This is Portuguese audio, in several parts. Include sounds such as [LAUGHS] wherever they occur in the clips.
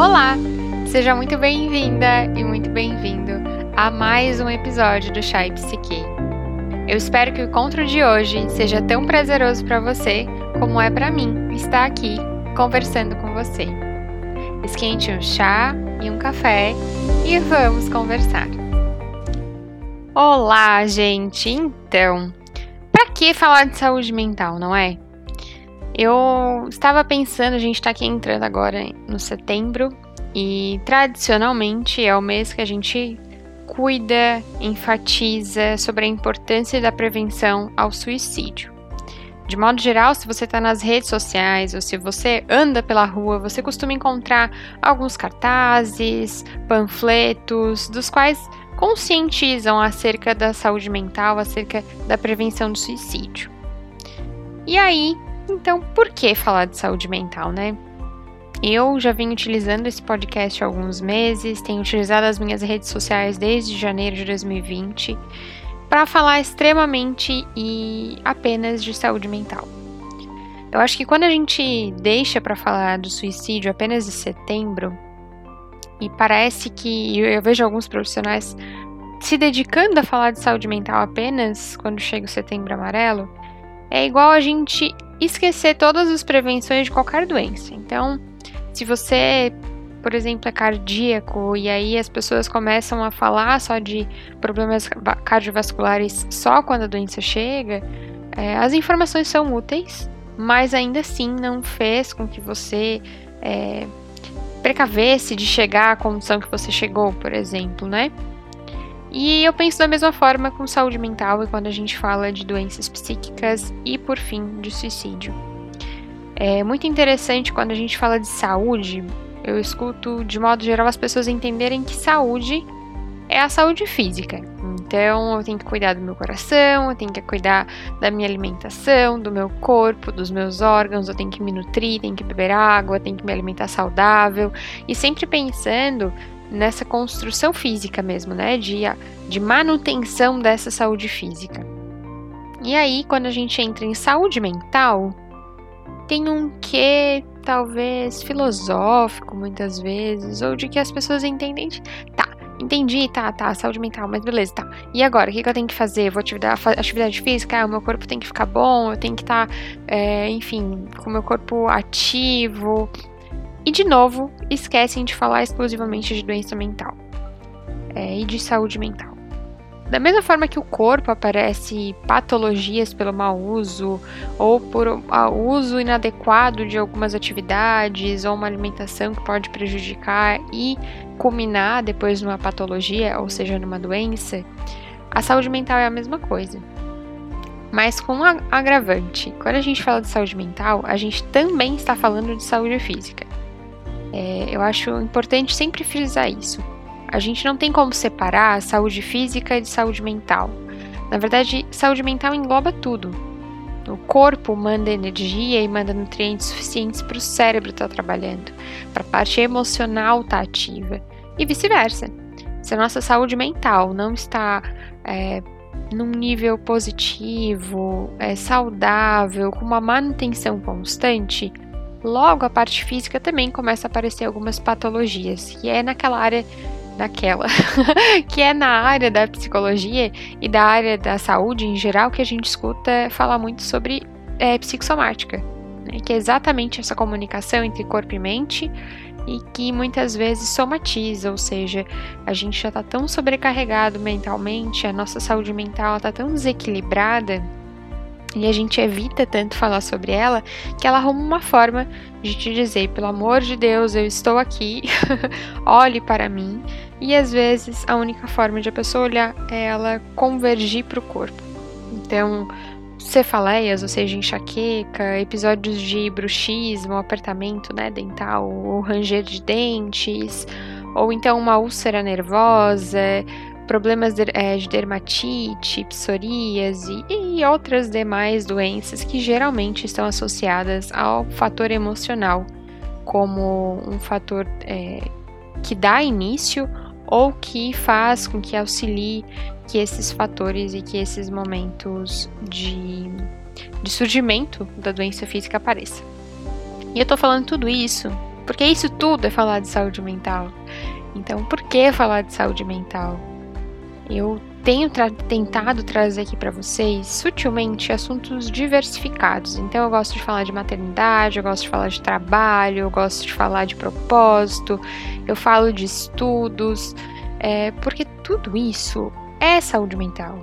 Olá! Seja muito bem-vinda e muito bem-vindo a mais um episódio do Chai Psique. Eu espero que o encontro de hoje seja tão prazeroso para você como é para mim estar aqui conversando com você. Esquente um chá e um café e vamos conversar. Olá, gente! Então, para que falar de saúde mental, não é? Eu estava pensando, a gente está aqui entrando agora no setembro e tradicionalmente é o mês que a gente cuida, enfatiza sobre a importância da prevenção ao suicídio. De modo geral, se você está nas redes sociais ou se você anda pela rua, você costuma encontrar alguns cartazes, panfletos, dos quais conscientizam acerca da saúde mental, acerca da prevenção do suicídio. E aí, então, por que falar de saúde mental, né? Eu já venho utilizando esse podcast há alguns meses, tenho utilizado as minhas redes sociais desde janeiro de 2020 para falar extremamente e apenas de saúde mental. Eu acho que quando a gente deixa para falar do suicídio apenas em setembro, e parece que eu vejo alguns profissionais se dedicando a falar de saúde mental apenas quando chega o setembro amarelo, é igual a gente esquecer todas as prevenções de qualquer doença. Então, se você, por exemplo, é cardíaco e aí as pessoas começam a falar só de problemas cardiovasculares só quando a doença chega, é, as informações são úteis, mas ainda assim não fez com que você é, precavesse de chegar à condição que você chegou, por exemplo, né? E eu penso da mesma forma com saúde mental e quando a gente fala de doenças psíquicas e, por fim, de suicídio. É muito interessante quando a gente fala de saúde, eu escuto de modo geral as pessoas entenderem que saúde é a saúde física. Então, eu tenho que cuidar do meu coração, eu tenho que cuidar da minha alimentação, do meu corpo, dos meus órgãos, eu tenho que me nutrir, tenho que beber água, tenho que me alimentar saudável e sempre pensando nessa construção física mesmo, né? De, de manutenção dessa saúde física. E aí, quando a gente entra em saúde mental, tem um quê, talvez, filosófico, muitas vezes, ou de que as pessoas entendem. Tá, entendi, tá, tá, saúde mental, mas beleza, tá. E agora, o que, eu tenho que fazer? Vou atividade, atividade física? Ah, o meu corpo tem que ficar bom, eu tenho que estar, tá, é, enfim, com o meu corpo ativo. E de novo, esquecem de falar exclusivamente de doença mental é, e de saúde mental. Da mesma forma que o corpo aparece patologias pelo mau uso ou por uso inadequado de algumas atividades ou uma alimentação que pode prejudicar e culminar depois numa patologia, ou seja, numa doença, a saúde mental é a mesma coisa. Mas com um agravante, quando a gente fala de saúde mental, a gente também está falando de saúde física. É, eu acho importante sempre frisar isso. A gente não tem como separar a saúde física de saúde mental. Na verdade, saúde mental engloba tudo. O corpo manda energia e manda nutrientes suficientes para o cérebro estar tá trabalhando, para a parte emocional estar tá ativa e vice-versa. Se a nossa saúde mental não está é, num nível positivo, é, saudável, com uma manutenção constante, Logo, a parte física também começa a aparecer algumas patologias, que é naquela área naquela, [LAUGHS] que é na área da psicologia e da área da saúde em geral que a gente escuta falar muito sobre é, psicossomática, né? que é exatamente essa comunicação entre corpo e mente e que muitas vezes somatiza, ou seja, a gente já está tão sobrecarregado mentalmente, a nossa saúde mental está tão desequilibrada e a gente evita tanto falar sobre ela que ela arruma uma forma de te dizer: pelo amor de Deus, eu estou aqui, [LAUGHS] olhe para mim. E às vezes a única forma de a pessoa olhar é ela convergir para o corpo. Então, cefaleias, ou seja, enxaqueca, episódios de bruxismo, apertamento né, dental, ou ranger de dentes, ou então uma úlcera nervosa, problemas de, é, de dermatite, psoríase e outras demais doenças que geralmente estão associadas ao fator emocional como um fator é, que dá início ou que faz com que auxilie que esses fatores e que esses momentos de, de surgimento da doença física apareçam. E eu tô falando tudo isso Porque isso tudo é falar de saúde mental. Então, por que falar de saúde mental? Eu tenho tra tentado trazer aqui para vocês sutilmente assuntos diversificados. Então, eu gosto de falar de maternidade, eu gosto de falar de trabalho, eu gosto de falar de propósito, eu falo de estudos, é, porque tudo isso é saúde mental.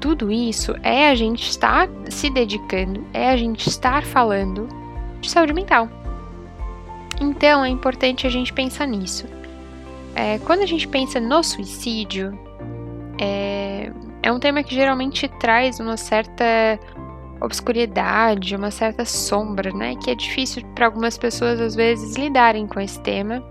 Tudo isso é a gente estar se dedicando, é a gente estar falando de saúde mental. Então, é importante a gente pensar nisso. É, quando a gente pensa no suicídio, é, é um tema que geralmente traz uma certa obscuridade, uma certa sombra, né? Que é difícil para algumas pessoas às vezes lidarem com esse tema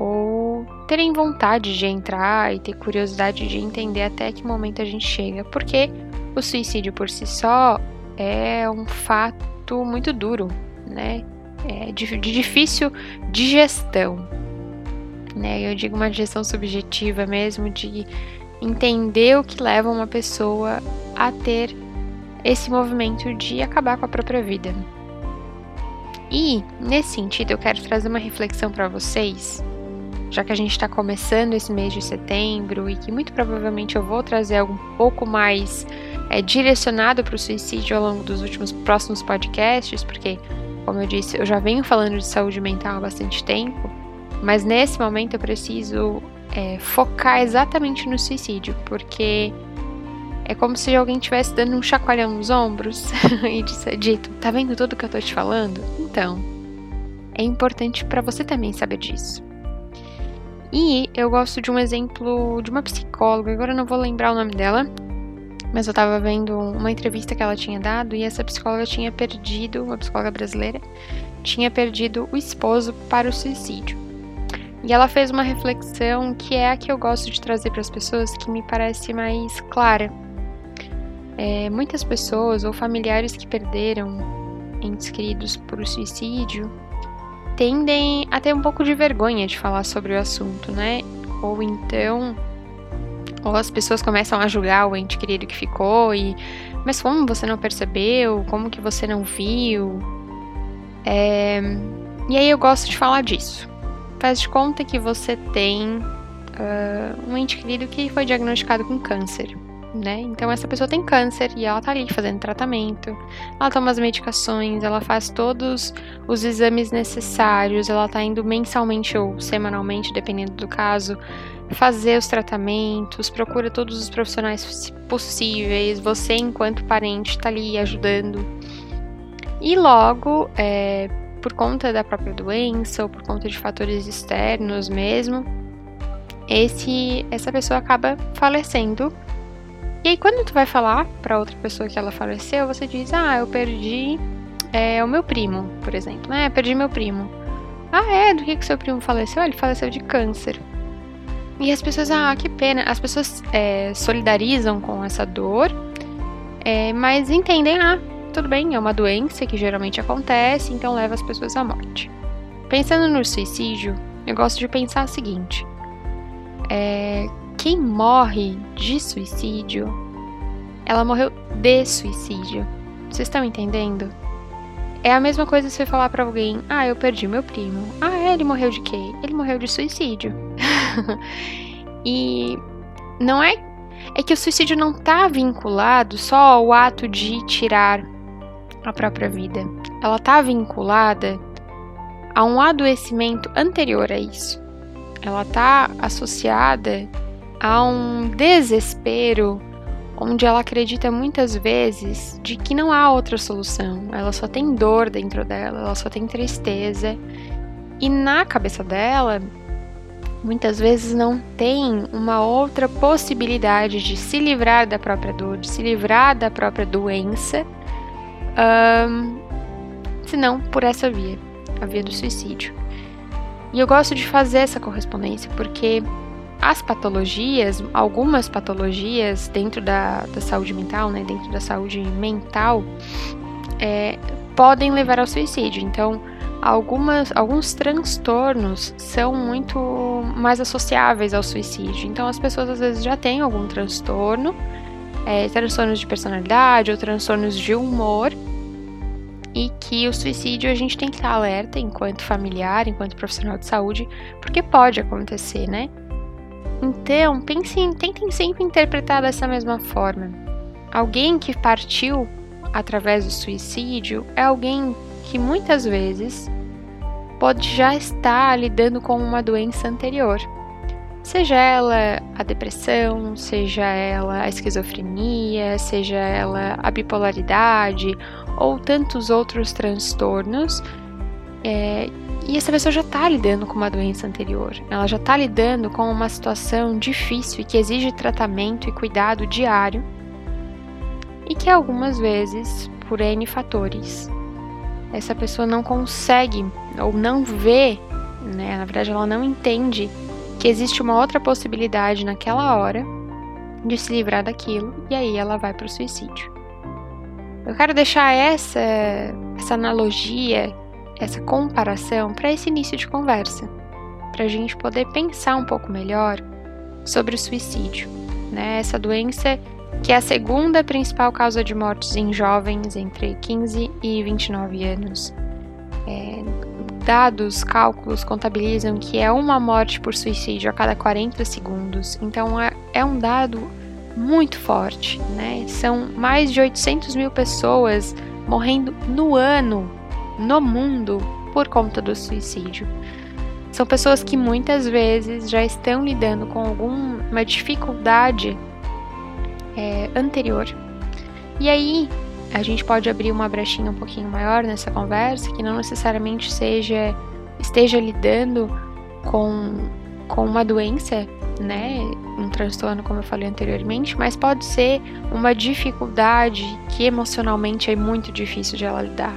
ou terem vontade de entrar e ter curiosidade de entender até que momento a gente chega, porque o suicídio por si só é um fato muito duro, né? É de, de difícil digestão, né? Eu digo uma digestão subjetiva mesmo de entender o que leva uma pessoa a ter esse movimento de acabar com a própria vida. E, nesse sentido, eu quero trazer uma reflexão para vocês, já que a gente está começando esse mês de setembro e que muito provavelmente eu vou trazer algo um pouco mais é, direcionado para o suicídio ao longo dos últimos próximos podcasts, porque, como eu disse, eu já venho falando de saúde mental há bastante tempo, mas nesse momento eu preciso é, focar exatamente no suicídio, porque é como se alguém estivesse dando um chacoalhão nos ombros [LAUGHS] e disse, dito: Tá vendo tudo que eu tô te falando? Então, é importante para você também saber disso. E eu gosto de um exemplo de uma psicóloga, agora eu não vou lembrar o nome dela, mas eu tava vendo uma entrevista que ela tinha dado e essa psicóloga tinha perdido, uma psicóloga brasileira, tinha perdido o esposo para o suicídio. E ela fez uma reflexão que é a que eu gosto de trazer para as pessoas, que me parece mais clara. É, muitas pessoas ou familiares que perderam entes queridos por suicídio tendem a ter um pouco de vergonha de falar sobre o assunto, né? Ou então, ou as pessoas começam a julgar o ente querido que ficou e, mas como você não percebeu? Como que você não viu? É, e aí eu gosto de falar disso faz de conta que você tem uh, um ente querido que foi diagnosticado com câncer. Né? Então essa pessoa tem câncer e ela tá ali fazendo tratamento, ela toma as medicações, ela faz todos os exames necessários, ela tá indo mensalmente ou semanalmente, dependendo do caso, fazer os tratamentos, procura todos os profissionais possíveis, você enquanto parente tá ali ajudando. E logo, é, por conta da própria doença ou por conta de fatores externos mesmo, esse essa pessoa acaba falecendo. E aí quando tu vai falar para outra pessoa que ela faleceu, você diz: "Ah, eu perdi é, o meu primo, por exemplo, né? Perdi meu primo." Ah, é? Do que que seu primo faleceu? Ah, ele faleceu de câncer. E as pessoas, ah, que pena. As pessoas é, solidarizam com essa dor, é, mas entendem, ah, tudo bem, é uma doença que geralmente acontece, então leva as pessoas à morte. Pensando no suicídio, eu gosto de pensar o seguinte: é, quem morre de suicídio, ela morreu de suicídio. Vocês estão entendendo? É a mesma coisa se você falar para alguém: "Ah, eu perdi meu primo". "Ah, é? ele morreu de quê?". "Ele morreu de suicídio". [LAUGHS] e não é é que o suicídio não está vinculado só ao ato de tirar a própria vida. Ela está vinculada a um adoecimento anterior a isso. Ela está associada a um desespero onde ela acredita muitas vezes de que não há outra solução. Ela só tem dor dentro dela, ela só tem tristeza. E na cabeça dela, muitas vezes não tem uma outra possibilidade de se livrar da própria dor, de se livrar da própria doença um, senão por essa via, a via do suicídio. E eu gosto de fazer essa correspondência porque as patologias, algumas patologias dentro da, da saúde mental, né, dentro da saúde mental, é, podem levar ao suicídio. Então, algumas, alguns transtornos são muito mais associáveis ao suicídio. Então, as pessoas às vezes já têm algum transtorno, é, transtornos de personalidade ou transtornos de humor, e que o suicídio a gente tem que estar alerta enquanto familiar, enquanto profissional de saúde, porque pode acontecer, né? Então, pensem, tentem sempre interpretar dessa mesma forma. Alguém que partiu através do suicídio é alguém que muitas vezes pode já estar lidando com uma doença anterior. Seja ela a depressão, seja ela a esquizofrenia, seja ela a bipolaridade ou tantos outros transtornos. É, e essa pessoa já está lidando com uma doença anterior, ela já está lidando com uma situação difícil e que exige tratamento e cuidado diário, e que algumas vezes, por N fatores, essa pessoa não consegue ou não vê, né, na verdade ela não entende que existe uma outra possibilidade naquela hora de se livrar daquilo e aí ela vai para o suicídio. Eu quero deixar essa essa analogia, essa comparação para esse início de conversa, para a gente poder pensar um pouco melhor sobre o suicídio, né? Essa doença que é a segunda principal causa de mortes em jovens entre 15 e 29 anos. É, dados, cálculos contabilizam que é uma morte por suicídio a cada 40 segundos. Então é, é um dado muito forte, né? São mais de 800 mil pessoas morrendo no ano, no mundo, por conta do suicídio. São pessoas que muitas vezes já estão lidando com alguma dificuldade é, anterior. E aí, a gente pode abrir uma brechinha um pouquinho maior nessa conversa, que não necessariamente seja esteja lidando com, com uma doença, né, um transtorno, como eu falei anteriormente, mas pode ser uma dificuldade que emocionalmente é muito difícil de ela lidar.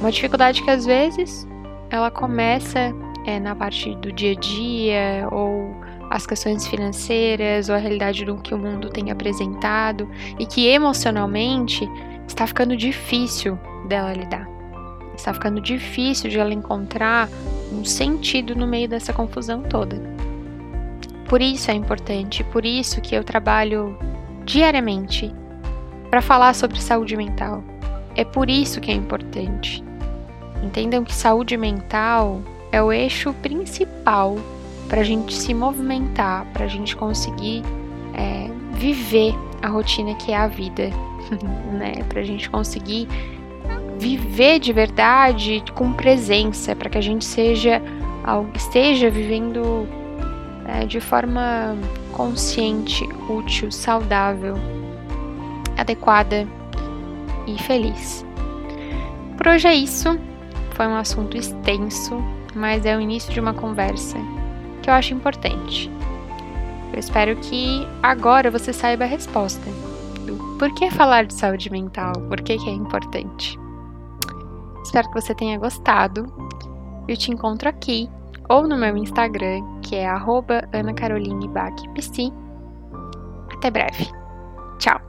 Uma dificuldade que às vezes ela começa é, na parte do dia a dia ou as questões financeiras ou a realidade do que o mundo tem apresentado e que emocionalmente está ficando difícil dela lidar. Está ficando difícil de ela encontrar um sentido no meio dessa confusão toda. Por isso é importante, por isso que eu trabalho diariamente para falar sobre saúde mental. É por isso que é importante. Entendam que saúde mental é o eixo principal para a gente se movimentar, para a gente conseguir é, viver a rotina que é a vida [LAUGHS] né? Para a gente conseguir viver de verdade com presença, para que a gente seja esteja vivendo é, de forma consciente, útil, saudável, adequada e feliz. Por hoje é isso. Foi um assunto extenso, mas é o início de uma conversa que eu acho importante. Eu espero que agora você saiba a resposta por que falar de saúde mental? Por que, que é importante? Espero que você tenha gostado. Eu te encontro aqui ou no meu Instagram, que é anacarolinebachpc. Até breve. Tchau!